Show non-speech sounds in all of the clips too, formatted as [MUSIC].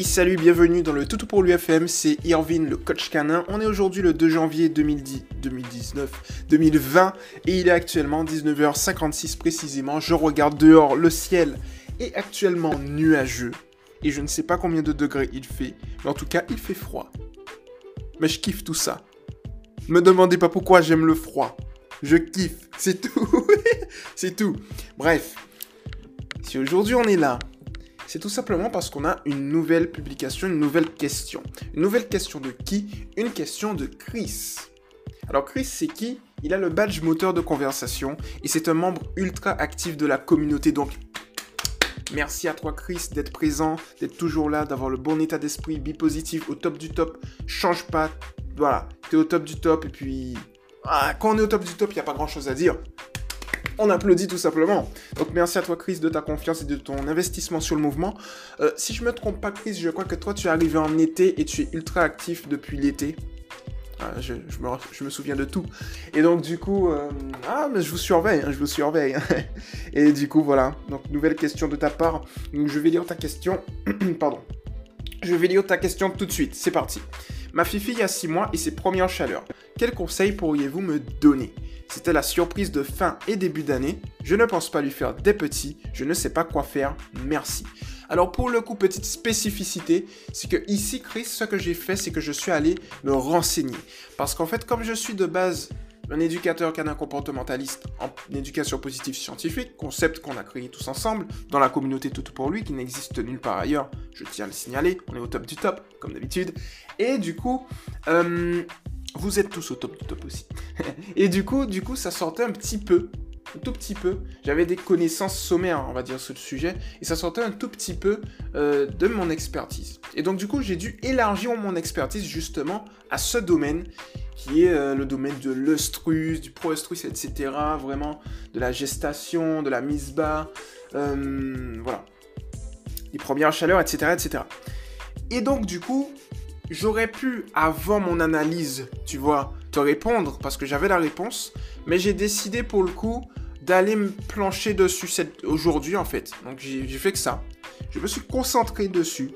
Salut, bienvenue dans le Toutou pour l'UFM, c'est Irvine, le coach canin. On est aujourd'hui le 2 janvier 2010, 2019, 2020 et il est actuellement 19h56 précisément. Je regarde dehors, le ciel est actuellement nuageux et je ne sais pas combien de degrés il fait, mais en tout cas il fait froid. Mais je kiffe tout ça. Me demandez pas pourquoi j'aime le froid. Je kiffe, c'est tout. [LAUGHS] c'est tout. Bref, si aujourd'hui on est là, c'est tout simplement parce qu'on a une nouvelle publication, une nouvelle question. Une nouvelle question de qui? Une question de Chris. Alors Chris, c'est qui? Il a le badge moteur de conversation et c'est un membre ultra actif de la communauté. Donc, merci à toi Chris d'être présent, d'être toujours là, d'avoir le bon état d'esprit, bi positif, au top du top. Change pas. Voilà, t'es au top du top et puis... Ah, quand on est au top du top, il n'y a pas grand-chose à dire on applaudit tout simplement. Donc merci à toi Chris de ta confiance et de ton investissement sur le mouvement. Euh, si je me trompe pas Chris, je crois que toi tu es arrivé en été et tu es ultra actif depuis l'été. Ah, je, me, souviens de tout. Et donc du coup, euh, ah mais je vous surveille, hein, je vous surveille. [LAUGHS] et du coup voilà, donc nouvelle question de ta part. Je vais lire ta question. [CLEARS THROAT] Pardon. Je vais lire ta question tout de suite. C'est parti. Ma fille a 6 mois et ses premières chaleurs. Quels conseils pourriez-vous me donner? C'était la surprise de fin et début d'année. Je ne pense pas lui faire des petits. Je ne sais pas quoi faire. Merci. Alors pour le coup, petite spécificité, c'est que ici, Chris, ce que j'ai fait, c'est que je suis allé me renseigner. Parce qu'en fait, comme je suis de base un éducateur canin comportementaliste en éducation positive scientifique, concept qu'on a créé tous ensemble dans la communauté Tout pour lui, qui n'existe nulle part ailleurs, je tiens à le signaler, on est au top du top, comme d'habitude. Et du coup, euh, vous êtes tous au top du top aussi. [LAUGHS] et du coup, du coup, ça sortait un petit peu, tout petit peu. J'avais des connaissances sommaires, on va dire, sur le sujet, et ça sortait un tout petit peu euh, de mon expertise. Et donc, du coup, j'ai dû élargir mon expertise justement à ce domaine qui est euh, le domaine de l'œstrus, du pro-œstrus, etc. Vraiment, de la gestation, de la mise bas, euh, voilà. Les premières chaleurs, etc., etc. Et donc, du coup, j'aurais pu, avant mon analyse, tu vois, te répondre parce que j'avais la réponse, mais j'ai décidé pour le coup d'aller me plancher dessus aujourd'hui en fait. Donc j'ai fait que ça. Je me suis concentré dessus.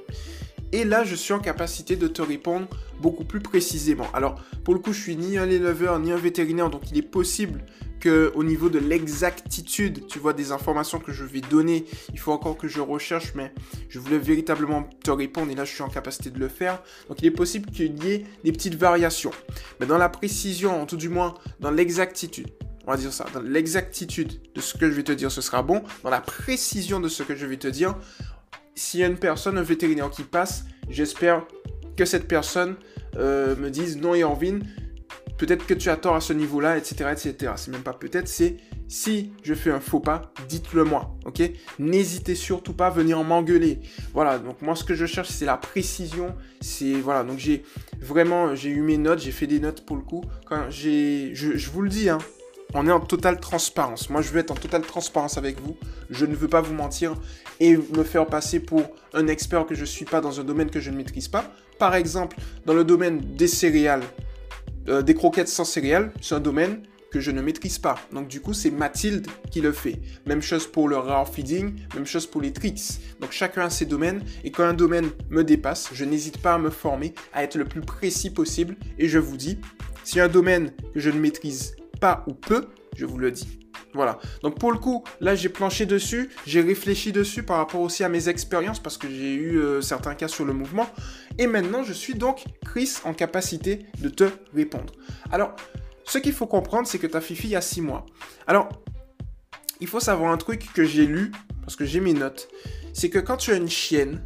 Et là, je suis en capacité de te répondre beaucoup plus précisément. Alors, pour le coup, je suis ni un éleveur ni un vétérinaire, donc il est possible que au niveau de l'exactitude, tu vois, des informations que je vais donner, il faut encore que je recherche, mais je voulais véritablement te répondre et là, je suis en capacité de le faire. Donc, il est possible qu'il y ait des petites variations. Mais dans la précision, en tout du moins, dans l'exactitude, on va dire ça, dans l'exactitude de ce que je vais te dire, ce sera bon. Dans la précision de ce que je vais te dire, s'il y a une personne, un vétérinaire qui passe, j'espère que cette personne euh, me dise non, Irvine, peut-être que tu as tort à ce niveau-là, etc., etc. C'est même pas peut-être, c'est si je fais un faux pas, dites-le moi, ok? N'hésitez surtout pas à venir m'engueuler. Voilà, donc moi ce que je cherche c'est la précision, c'est voilà, donc j'ai vraiment j'ai eu mes notes, j'ai fait des notes pour le coup. Quand j'ai, je, je vous le dis, hein, on est en totale transparence. Moi, je veux être en totale transparence avec vous. Je ne veux pas vous mentir et me faire passer pour un expert que je ne suis pas dans un domaine que je ne maîtrise pas. Par exemple, dans le domaine des céréales, euh, des croquettes sans céréales, c'est un domaine que je ne maîtrise pas. Donc du coup, c'est Mathilde qui le fait. Même chose pour le rare feeding, même chose pour les tricks. Donc chacun a ses domaines et quand un domaine me dépasse, je n'hésite pas à me former, à être le plus précis possible et je vous dis, si un domaine que je ne maîtrise ou peu, je vous le dis. Voilà. Donc pour le coup, là j'ai planché dessus, j'ai réfléchi dessus par rapport aussi à mes expériences parce que j'ai eu euh, certains cas sur le mouvement. Et maintenant je suis donc Chris en capacité de te répondre. Alors, ce qu'il faut comprendre, c'est que ta fifi a 6 mois. Alors, il faut savoir un truc que j'ai lu, parce que j'ai mes notes, c'est que quand tu as une chienne,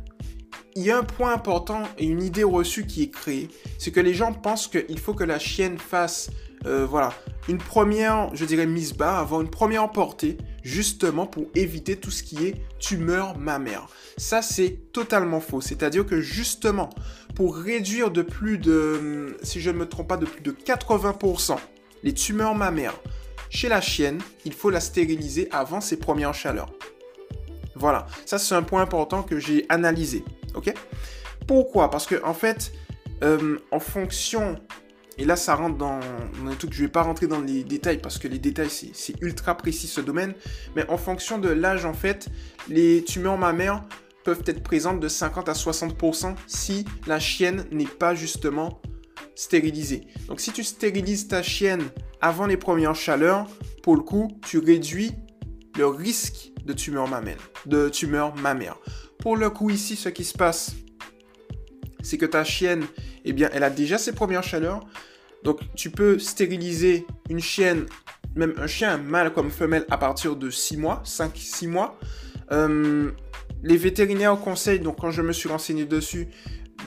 il y a un point important et une idée reçue qui est créée, c'est que les gens pensent qu'il faut que la chienne fasse euh, voilà, une première, je dirais, mise bas, avoir une première portée, justement pour éviter tout ce qui est tumeur mammaire. Ça, c'est totalement faux. C'est-à-dire que justement, pour réduire de plus de, si je ne me trompe pas, de plus de 80% les tumeurs mammaires chez la chienne, il faut la stériliser avant ses premières chaleurs. Voilà, ça c'est un point important que j'ai analysé. Ok? Pourquoi? Parce que en fait, euh, en fonction et là, ça rentre dans, un truc, je ne vais pas rentrer dans les détails parce que les détails, c'est ultra précis ce domaine. Mais en fonction de l'âge, en fait, les tumeurs mammaires peuvent être présentes de 50 à 60% si la chienne n'est pas justement stérilisée. Donc si tu stérilises ta chienne avant les premières chaleurs, pour le coup, tu réduis le risque de tumeur mammaire. De tumeur mammaire. Pour le coup ici, ce qui se passe, c'est que ta chienne, eh bien, elle a déjà ses premières chaleurs. Donc tu peux stériliser une chienne, même un chien mâle comme femelle à partir de 6 mois, 5-6 mois. Euh, les vétérinaires conseillent, donc quand je me suis renseigné dessus,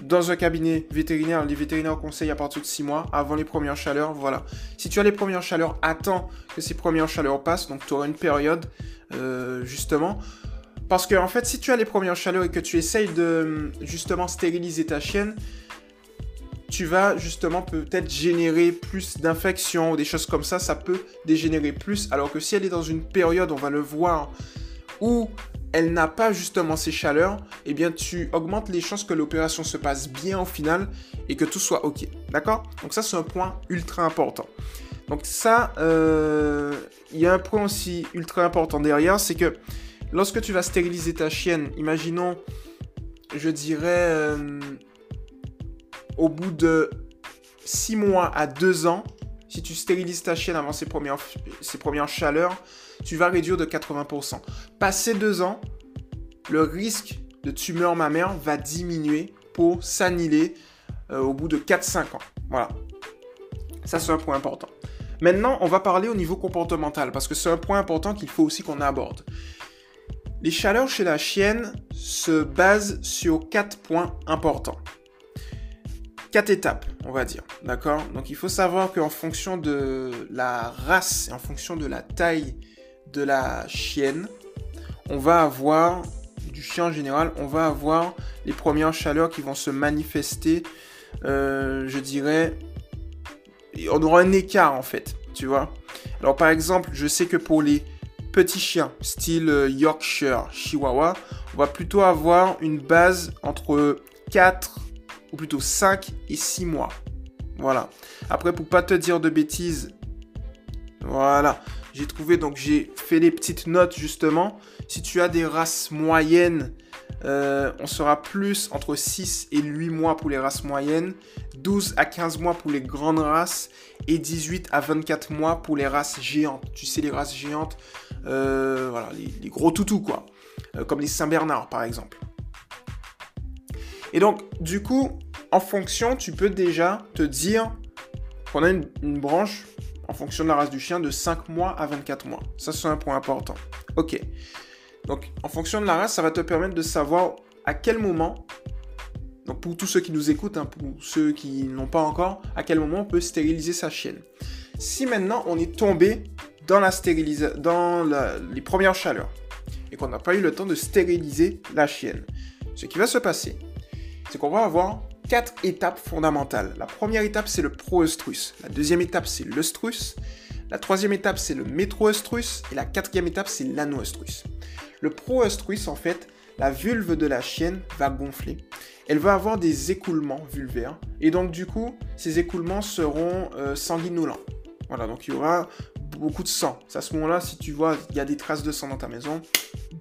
dans un cabinet vétérinaire, les vétérinaires conseillent à partir de 6 mois, avant les premières chaleurs, voilà. Si tu as les premières chaleurs, attends que ces premières chaleurs passent, donc tu auras une période, euh, justement. Parce que, en fait, si tu as les premières chaleurs et que tu essayes de, justement, stériliser ta chienne, tu vas justement peut-être générer plus d'infections ou des choses comme ça, ça peut dégénérer plus. Alors que si elle est dans une période, on va le voir, où elle n'a pas justement ces chaleurs, eh bien tu augmentes les chances que l'opération se passe bien au final et que tout soit ok. D'accord? Donc ça c'est un point ultra important. Donc ça, euh, il y a un point aussi ultra important derrière, c'est que lorsque tu vas stériliser ta chienne, imaginons, je dirais, euh, au bout de 6 mois à 2 ans, si tu stérilises ta chienne avant ses premières, chaleurs, tu vas réduire de 80%. Passé deux ans, le risque de tumeur mammaire va diminuer pour s'annihiler euh, au bout de 4-5 ans. Voilà. Ça, c'est un point important. Maintenant, on va parler au niveau comportemental, parce que c'est un point important qu'il faut aussi qu'on aborde. Les chaleurs chez la chienne se basent sur quatre points importants. Quatre étapes, on va dire. D'accord? Donc il faut savoir qu'en fonction de la race et en fonction de la taille de la chienne, on va avoir, du chien en général, on va avoir les premières chaleurs qui vont se manifester, euh, je dirais, on aura un écart en fait, tu vois? Alors par exemple, je sais que pour les petits chiens, style euh, Yorkshire, Chihuahua, on va plutôt avoir une base entre 4 ou plutôt 5 et 6 mois. Voilà. Après, pour pas te dire de bêtises, voilà. J'ai trouvé, donc j'ai fait les petites notes justement. Si tu as des races moyennes, euh, on sera plus entre 6 et 8 mois pour les races moyennes, 12 à 15 mois pour les grandes races et 18 à 24 mois pour les races géantes. Tu sais, les races géantes, euh, voilà, les, gros toutous quoi, euh, comme les Saint-Bernard par exemple. Et donc, du coup, en fonction, tu peux déjà te dire qu'on a une branche en fonction de la race du chien de 5 mois à 24 mois. Ça, c'est un point important. Ok. Donc, en fonction de la race, ça va te permettre de savoir à quel moment, donc pour tous ceux qui nous écoutent, hein, pour ceux qui n'ont pas encore, à quel moment on peut stériliser sa chienne. Si maintenant on est tombé dans la stérilisation, dans les premières chaleurs, et qu'on n'a pas eu le temps de stériliser la chienne, ce qui va se passer, c'est qu'on va avoir quatre étapes fondamentales. La première étape, c'est le pro-œstrus. La deuxième étape, c'est l'œstrus. La troisième étape, c'est le métro-œstrus. Et la quatrième étape, c'est l'ano-œstrus. Le pro-œstrus, en fait, la vulve de la chienne va gonfler. Elle va avoir des écoulements vulvaires. Et donc, du coup, ces écoulements seront euh, sanguinolents. Voilà, donc il y aura beaucoup de sang. C'est à ce moment-là, si tu vois, il y a des traces de sang dans ta maison,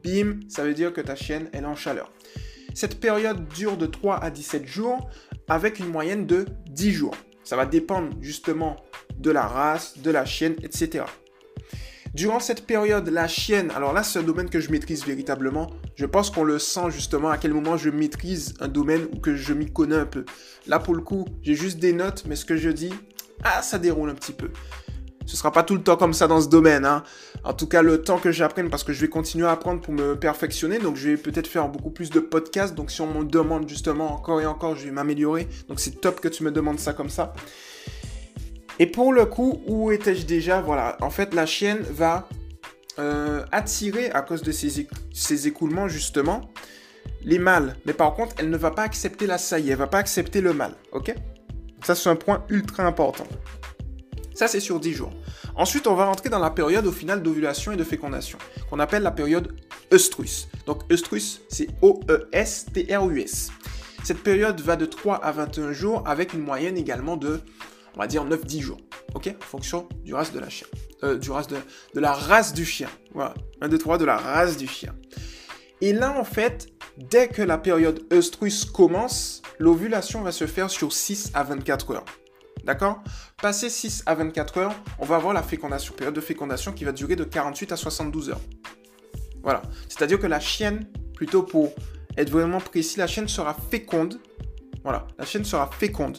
bim, ça veut dire que ta chienne, elle est en chaleur. Cette période dure de 3 à 17 jours avec une moyenne de 10 jours. Ça va dépendre justement de la race, de la chienne, etc. Durant cette période, la chienne, alors là c'est un domaine que je maîtrise véritablement, je pense qu'on le sent justement à quel moment je maîtrise un domaine ou que je m'y connais un peu. Là pour le coup, j'ai juste des notes, mais ce que je dis, ah ça déroule un petit peu. Ce sera pas tout le temps comme ça dans ce domaine. Hein. En tout cas, le temps que j'apprenne, parce que je vais continuer à apprendre pour me perfectionner. Donc, je vais peut-être faire beaucoup plus de podcasts. Donc, si on me demande justement encore et encore, je vais m'améliorer. Donc, c'est top que tu me demandes ça comme ça. Et pour le coup, où étais-je déjà? Voilà, en fait, la chienne va euh, attirer, à cause de ces, écoulements, justement, les mâles. Mais par contre, elle ne va pas accepter la saillie. Elle va pas accepter le mâle. Ok? Ça, c'est un point ultra important. Ça, c'est sur 10 jours. Ensuite, on va rentrer dans la période au final d'ovulation et de fécondation, qu'on appelle la période œstrus. Donc, œstrus, c'est O-E-S-T-R-U-S. Cette période va de 3 à 21 jours avec une moyenne également de, on va dire, 9-10 jours. Ok? En fonction du race de la chien. Euh, du race de, de la race du chien. Voilà. 1, 2, 3 de la race du chien. Et là, en fait, dès que la période œstrus commence, l'ovulation va se faire sur 6 à 24 heures. D'accord? Passé 6 à 24 heures, on va avoir la fécondation, période de fécondation qui va durer de 48 à 72 heures. Voilà. C'est-à-dire que la chienne, plutôt pour être vraiment précis, la chienne sera féconde. Voilà, la chienne sera féconde.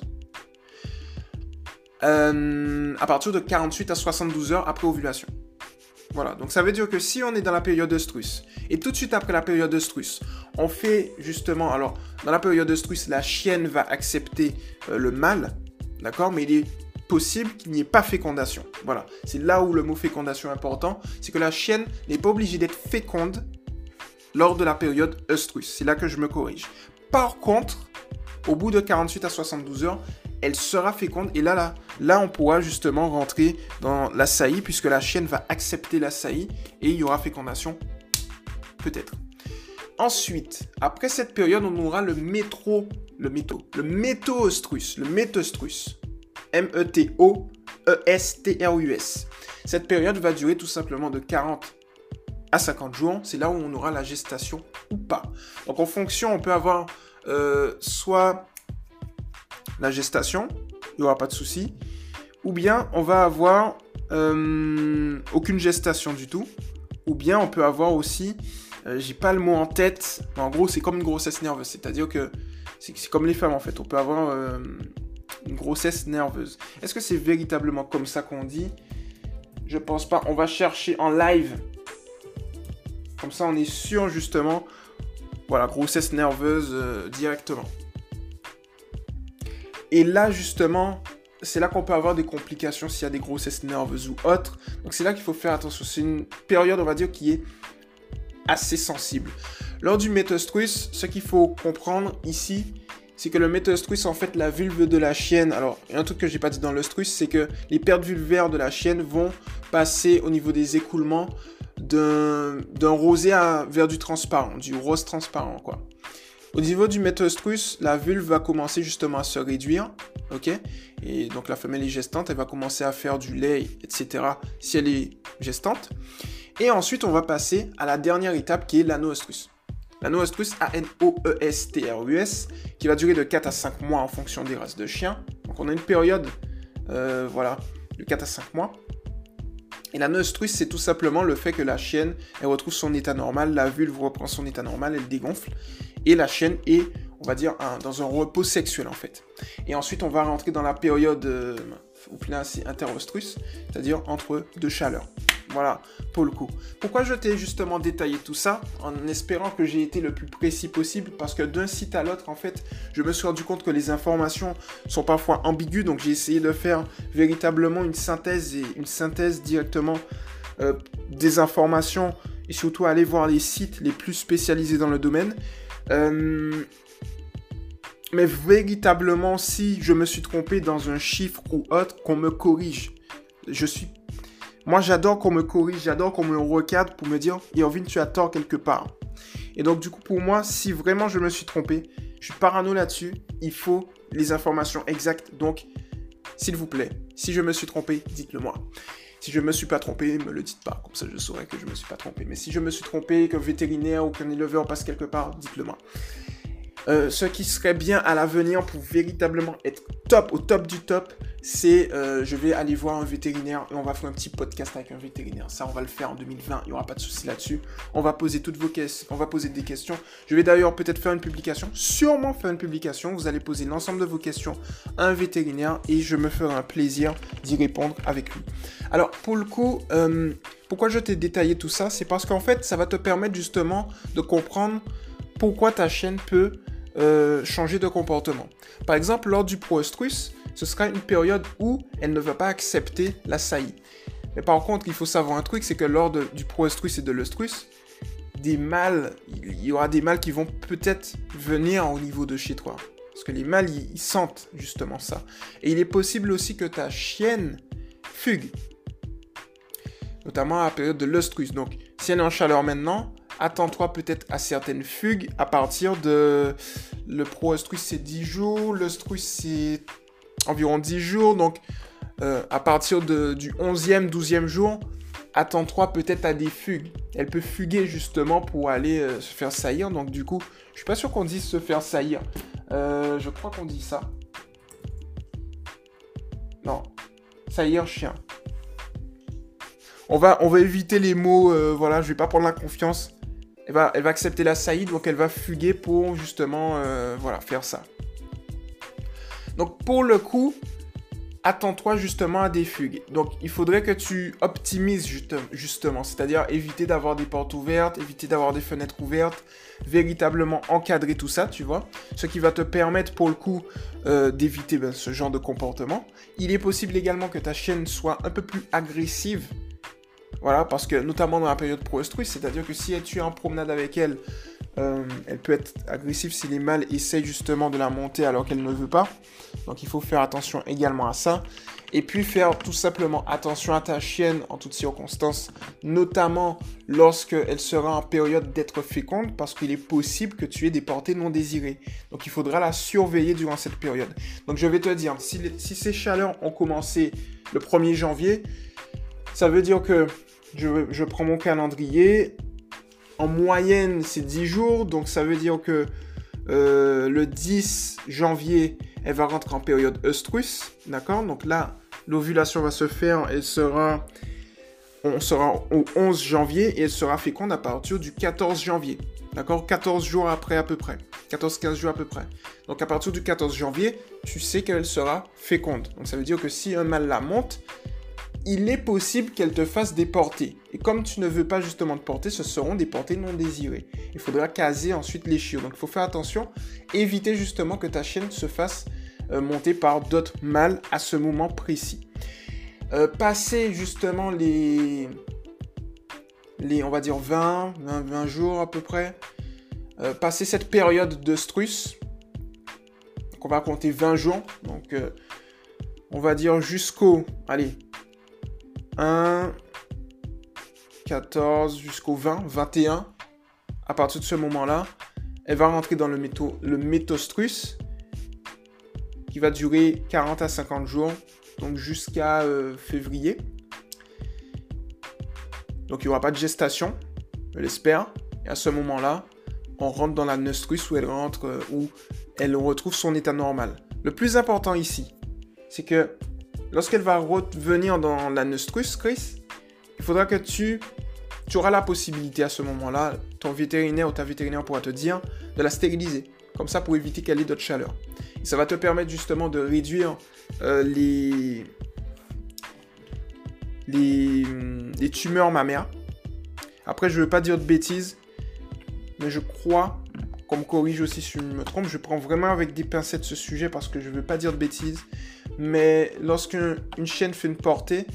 Euh, à partir de 48 à 72 heures après ovulation. Voilà, donc ça veut dire que si on est dans la période œstrus, et tout de suite après la période œstrus, on fait justement, alors dans la période œstrus, la chienne va accepter euh, le mâle, d'accord, mais il est possible qu'il n'y ait pas fécondation. Voilà, c'est là où le mot fécondation est important, c'est que la chienne n'est pas obligée d'être féconde lors de la période œstrus. C'est là que je me corrige. Par contre, au bout de 48 à 72 heures, elle sera féconde et là, là, là, on pourra justement rentrer dans la saillie puisque la chienne va accepter la saillie et il y aura fécondation, peut-être. Ensuite, après cette période, on aura le métro, le métaux, le métoestrus, le métoestrus. M-E-T-O-E-S-T-R-U-S. Cette période va durer tout simplement de 40 à 50 jours. C'est là où on aura la gestation ou pas. Donc en fonction, on peut avoir euh, soit la gestation, il n'y aura pas de souci. Ou bien on va avoir euh, aucune gestation du tout. Ou bien on peut avoir aussi, euh, j'ai pas le mot en tête, mais en gros c'est comme une grossesse nerveuse. C'est-à-dire que c'est comme les femmes en fait. On peut avoir euh, une grossesse nerveuse. Est-ce que c'est véritablement comme ça qu'on dit? Je pense pas. On va chercher en live. Comme ça on est sûr justement. Voilà, grossesse nerveuse directement. Et là, justement, c'est là qu'on peut avoir des complications s'il y a des grossesses nerveuses ou autres. Donc c'est là qu'il faut faire attention. C'est une période, on va dire, qui est assez sensible. Lors du métostrus, ce qu'il faut comprendre ici, c'est que le métostrus, en fait, la vulve de la chienne, alors, un truc que j'ai pas dit dans l'ostrus, c'est que les pertes vulvaires de la chienne vont passer au niveau des écoulements d'un rosé à, vers du transparent, du rose transparent, quoi. Au niveau du métostrus, la vulve va commencer justement à se réduire, ok? Et donc la femelle est gestante, elle va commencer à faire du lait, etc. si elle est gestante. Et ensuite, on va passer à la dernière étape qui est l'anoestrus. L'anoestrus, A-N-O-E-S-T-R-U-S, qui va durer de 4 à 5 mois en fonction des races de chiens. Donc on a une période, euh, voilà, de 4 à 5 mois. Et l'anoestrus, c'est tout simplement le fait que la chienne, elle retrouve son état normal, la vulve reprend son état normal, elle dégonfle et la chaîne est, on va dire, dans un repos sexuel en fait. Et ensuite, on va rentrer dans la période euh, interostrus, c'est-à-dire entre deux chaleurs. Voilà, pour le coup. Pourquoi je t'ai justement détaillé tout ça En espérant que j'ai été le plus précis possible, parce que d'un site à l'autre, en fait, je me suis rendu compte que les informations sont parfois ambiguës, donc j'ai essayé de faire véritablement une synthèse et une synthèse directement euh, des informations et surtout aller voir les sites les plus spécialisés dans le domaine. Euh, mais véritablement, si je me suis trompé dans un chiffre ou autre, qu'on me corrige. Je suis. Moi, j'adore qu'on me corrige, j'adore qu'on me recadre pour me dire, Irvine, tu as tort quelque part. Et donc, du coup, pour moi, si vraiment je me suis trompé, je suis parano là-dessus, il faut les informations exactes. Donc, s'il vous plaît, si je me suis trompé, dites-le moi. Si je me suis pas trompé, me le dites pas, comme ça je saurais que je me suis pas trompé. Mais si je me suis trompé, qu'un vétérinaire ou qu'un éleveur passe quelque part, dites-le moi. Euh, ce qui serait bien à l'avenir pour véritablement être top, au top du top, c'est euh, je vais aller voir un vétérinaire et on va faire un petit podcast avec un vétérinaire. Ça, on va le faire en 2020, il n'y aura pas de souci là-dessus. On va poser toutes vos questions, on va poser des questions. Je vais d'ailleurs peut-être faire une publication, sûrement faire une publication. Vous allez poser l'ensemble de vos questions à un vétérinaire et je me ferai un plaisir d'y répondre avec lui. Alors, pour le coup, euh, pourquoi je t'ai détaillé tout ça? C'est parce qu'en fait, ça va te permettre justement de comprendre pourquoi ta chaîne peut euh, changer de comportement. Par exemple, lors du proestrus, ce sera une période où elle ne va pas accepter la saillie. Mais par contre, il faut savoir un truc, c'est que lors du proestrus et de l'œstrus, des mâles, il y aura des mâles qui vont peut-être venir au niveau de chez toi. Parce que les mâles, ils, sentent justement ça. Et il est possible aussi que ta chienne fugue. Notamment à la période de l'œstrus. Donc, si elle est en chaleur maintenant, attends-toi peut-être à certaines fugues à partir de... Le pro-ostrus, c'est 10 jours, l'ostrus, c'est environ 10 jours. Donc, euh, à partir de, du 11e, 12e jour, attends-toi peut-être à des fugues. Elle peut fuguer justement pour aller euh, se faire saillir. Donc du coup, je suis pas sûr qu'on dise se faire saillir. Euh, je crois qu'on dit ça. Non. Saillir chien. On va, éviter les mots, voilà, je vais pas prendre la confiance. Elle va, accepter la saillie, donc elle va fuguer pour justement, voilà, faire ça. Donc pour le coup, attends-toi justement à des fugues. Donc il faudrait que tu optimises justement, c'est-à-dire éviter d'avoir des portes ouvertes, éviter d'avoir des fenêtres ouvertes, véritablement encadrer tout ça, tu vois. Ce qui va te permettre pour le coup euh, d'éviter ben, ce genre de comportement. Il est possible également que ta chienne soit un peu plus agressive. Voilà, parce que notamment dans la période pro c'est-à-dire que si tu es en promenade avec elle, euh, elle peut être agressive si les mâles essayent justement de la monter alors qu'elle ne veut pas. Donc il faut faire attention également à ça. Et puis faire tout simplement attention à ta chienne en toutes circonstances, notamment lorsqu'elle sera en période d'être féconde, parce qu'il est possible que tu aies des portées non désirées. Donc il faudra la surveiller durant cette période. Donc je vais te dire, si, ces chaleurs ont commencé le 1er janvier, ça veut dire que je, prends mon calendrier, en moyenne, c'est 10 jours. Donc, ça veut dire que euh, le 10 janvier, elle va rentrer en période œstrus. D'accord? Donc là, l'ovulation va se faire. Elle sera. On sera au 11 janvier et elle sera féconde à partir du 14 janvier. D'accord? 14 jours après à peu près. 14-15 jours à peu près. Donc à partir du 14 janvier, tu sais qu'elle sera féconde. Donc ça veut dire que si un mâle la monte, il est possible qu'elle te fasse des portées. Et comme tu ne veux pas justement de portées, ce seront des portées non désirées. Il faudra caser ensuite les chiots. Donc il faut faire attention, éviter justement que ta chienne se fasse euh, monter par d'autres mâles à ce moment précis. Euh, passer justement les, les, on va dire 20, 20, jours à peu près, euh, passer cette période de strus, on va compter 20 jours, donc on va dire jusqu'au, allez, 1, 14 jusqu'au 20, 21. À partir de ce moment-là, elle va rentrer dans le, métaux, le métostrus qui va durer 40 à 50 jours, donc jusqu'à euh, février. Donc il n'y aura pas de gestation, je l'espère. Et à ce moment-là, on rentre dans la nostrus où elle rentre, euh, où elle retrouve son état normal. Le plus important ici, c'est que lorsqu'elle va revenir dans la nostrus, Chris, il faudra que tu, tu auras la possibilité à ce moment-là, ton vétérinaire ou ta vétérinaire pourra te dire de la stériliser. Comme ça, pour éviter qu'elle ait d'autres chaleurs. Et ça va te permettre justement de réduire euh, les, les, les tumeurs mammaires. Après, je ne veux pas dire de bêtises, mais je crois qu'on me corrige aussi si je me trompe. Je prends vraiment avec des pincettes ce sujet parce que je ne veux pas dire de bêtises mais lorsqu'une chienne fait une portée,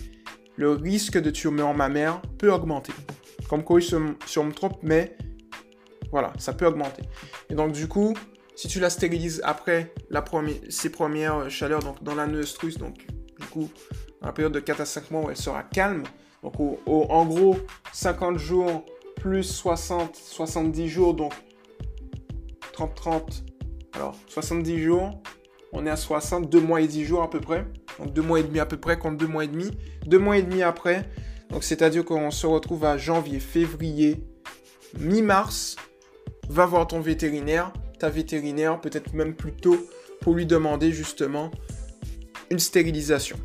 le risque de tumeur mammaire peut augmenter. Comme quoi, je me trompe, mais voilà, ça peut augmenter. Et donc, du coup, si tu la stérilises après la première, ses premières chaleurs, donc dans la neustrus, donc du coup, dans la période de 4 à 5 mois où elle sera calme, donc en gros, 50 jours plus 60, 70 jours, donc 30-30, alors 70 jours, on est à 60, 2 mois et 10 jours à peu près. Donc 2 mois et demi à peu près contre 2 mois et demi. 2 mois et demi après. Donc c'est-à-dire qu'on se retrouve à janvier, février, mi-mars. Va voir ton vétérinaire, ta vétérinaire, peut-être même plus tôt, pour lui demander justement une stérilisation.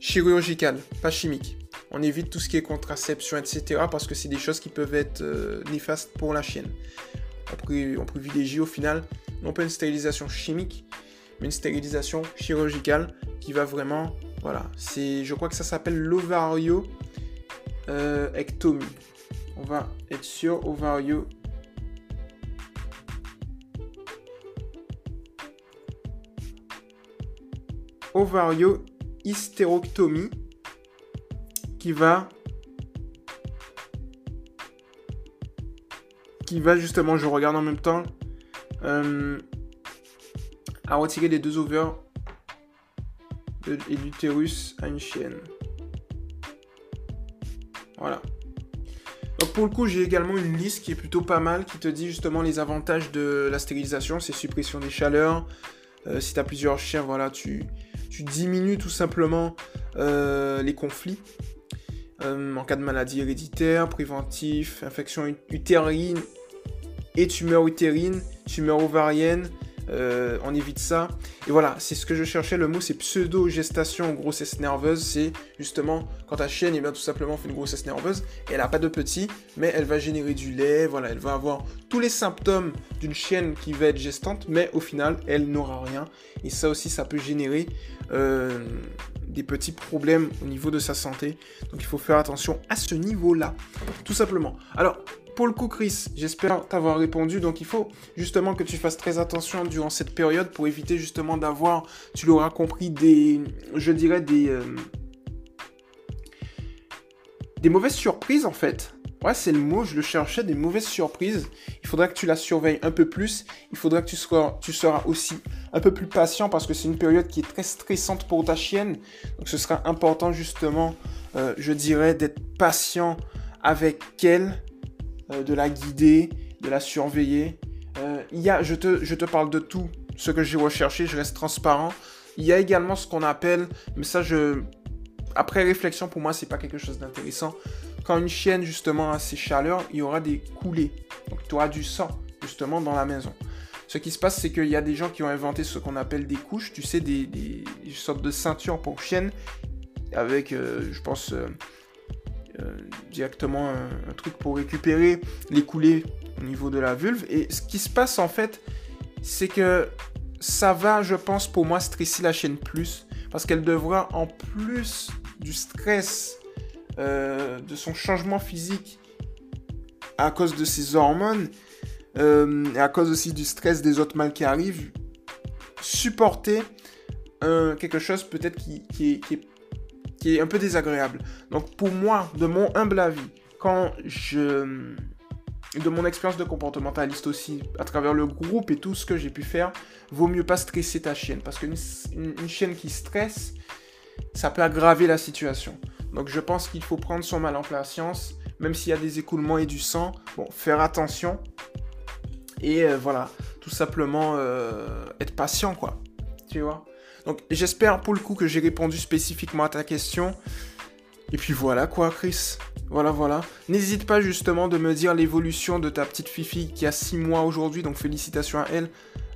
Chirurgicale, pas chimique. On évite tout ce qui est contraception, etc. parce que c'est des choses qui peuvent être euh, néfastes pour la chienne. On privilégie au final non pas une stérilisation chimique, mais une stérilisation chirurgicale qui va vraiment, voilà, c'est, je crois que ça s'appelle l'ovario ectomie. On va être sur ovario ovario hystérectomie qui va va justement, je regarde en même temps, euh, à retirer les deux ovaires et l'utérus à une chienne. Voilà. Donc pour le coup, j'ai également une liste qui est plutôt pas mal, qui te dit justement les avantages de la stérilisation, c'est suppression des chaleurs. Euh, si tu as plusieurs chiens, voilà, tu, tu diminues tout simplement euh, les conflits. en cas de maladie héréditaire, préventif, infection utérine et tumeur utérine, tumeur ovarienne, euh, on évite ça. Et voilà, c'est ce que je cherchais. Le mot, c'est pseudo-gestation grossesse nerveuse. C'est justement quand ta chienne, eh tout simplement fait une grossesse nerveuse. Elle n'a pas de petit, mais elle va générer du lait. Voilà, elle va avoir tous les symptômes d'une chienne qui va être gestante, mais au final, elle n'aura rien. Et ça aussi, ça peut générer euh, des petits problèmes au niveau de sa santé. Donc il faut faire attention à ce niveau-là, tout simplement. Alors, pour le coup, Chris, j'espère t'avoir répondu. Donc, il faut justement que tu fasses très attention durant cette période pour éviter justement d'avoir, tu l'auras compris, des, je dirais, des, euh, des mauvaises surprises en fait. Ouais, c'est le mot, je le cherchais, des mauvaises surprises. Il faudra que tu la surveilles un peu plus. Il faudra que tu tu seras aussi un peu plus patient parce que c'est une période qui est très stressante pour ta chienne. Donc ce sera important justement, euh, je dirais, d'être patient avec elle euh, de la guider, de la surveiller. Euh, il y a, je te, je te parle de tout ce que j'ai recherché, je reste transparent. Il y a également ce qu'on appelle, mais ça, je, après réflexion, pour moi, c'est pas quelque chose d'intéressant. Quand une chienne, justement, a ses chaleurs, il y aura des coulées. Donc, tu auras du sang, justement, dans la maison. Ce qui se passe, c'est qu'il y a des gens qui ont inventé ce qu'on appelle des couches, tu sais, des, des, sortes de ceintures pour chiennes, avec, euh, je pense, directement un, truc pour récupérer les coulées au niveau de la vulve. Et ce qui se passe en fait, c'est que ça va, je pense, pour moi, stresser la chaîne plus. Parce qu'elle devra, en plus du stress euh, de son changement physique à cause de ses hormones, euh, et à cause aussi du stress des autres mal qui arrivent, supporter quelque chose peut-être qui, qui, qui, est un peu désagréable. Donc pour moi, de mon humble avis, quand je... De mon expérience de comportementaliste aussi, à travers le groupe et tout ce que j'ai pu faire, vaut mieux pas stresser ta chienne. Parce qu'une une, chienne qui stresse, ça peut aggraver la situation. Donc je pense qu'il faut prendre son mal en patience, même s'il y a des écoulements et du sang. Bon, faire attention. Et euh, voilà, tout simplement euh, être patient, quoi. Tu vois? Donc j'espère pour le coup que j'ai répondu spécifiquement à ta question. Et puis voilà quoi, Chris. Voilà, voilà. N'hésite pas justement de me dire l'évolution de ta petite Fifi qui a 6 mois aujourd'hui, donc félicitations à elle.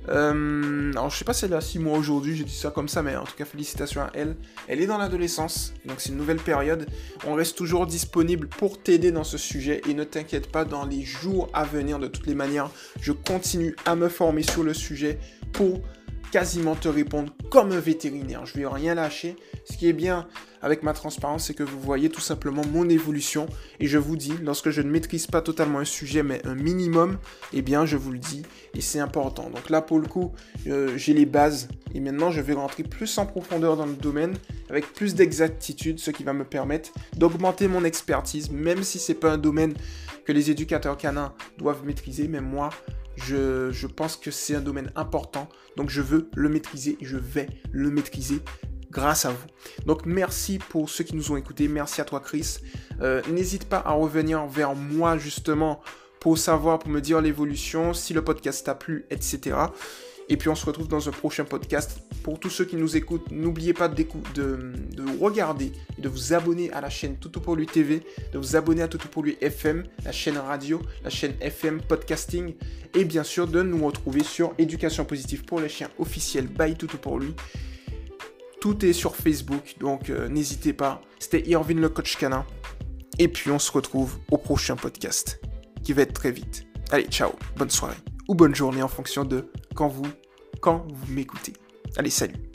Euh, alors je sais pas si elle a 6 mois aujourd'hui, j'ai dit ça comme ça, mais en tout cas félicitations à elle. Elle est dans l'adolescence, donc c'est une nouvelle période. On reste toujours disponible pour t'aider dans ce sujet et ne t'inquiète pas, dans les jours à venir, de toutes les manières, je continue à me former sur le sujet pour quasiment te répondre comme un vétérinaire. Je ne vais rien lâcher. Ce qui est bien avec ma transparence, c'est que vous voyez tout simplement mon évolution. Et je vous dis, lorsque je ne maîtrise pas totalement un sujet, mais un minimum, eh bien, je vous le dis. Et c'est important. Donc là, pour le coup, euh, j'ai les bases. Et maintenant, je vais rentrer plus en profondeur dans le domaine, avec plus d'exactitude, ce qui va me permettre d'augmenter mon expertise, même si ce n'est pas un domaine que les éducateurs canins doivent maîtriser. Mais moi, je, pense que c'est un domaine important, donc je veux le maîtriser et je vais le maîtriser grâce à vous. Donc merci pour ceux qui nous ont écoutés, merci à toi Chris. Euh, n'hésite pas à revenir vers moi justement pour savoir, pour me dire l'évolution, si le podcast t'a plu, etc. Et puis on se retrouve dans un prochain podcast. Pour tous ceux qui nous écoutent, n'oubliez pas de, de, de, regarder de vous abonner à la chaîne Toutou pour lui TV, de vous abonner à Toutou pour lui FM, la chaîne radio, la chaîne FM podcasting, et bien sûr de nous retrouver sur Éducation positive pour les chiens officiel by Toutou pour lui. Tout est sur Facebook, donc euh, n'hésitez pas. C'était Irvin le coach canin. Et puis on se retrouve au prochain podcast, qui va être très vite. Allez, ciao, bonne soirée ou bonne journée en fonction de quand vous, quand vous m'écoutez. Allez, salut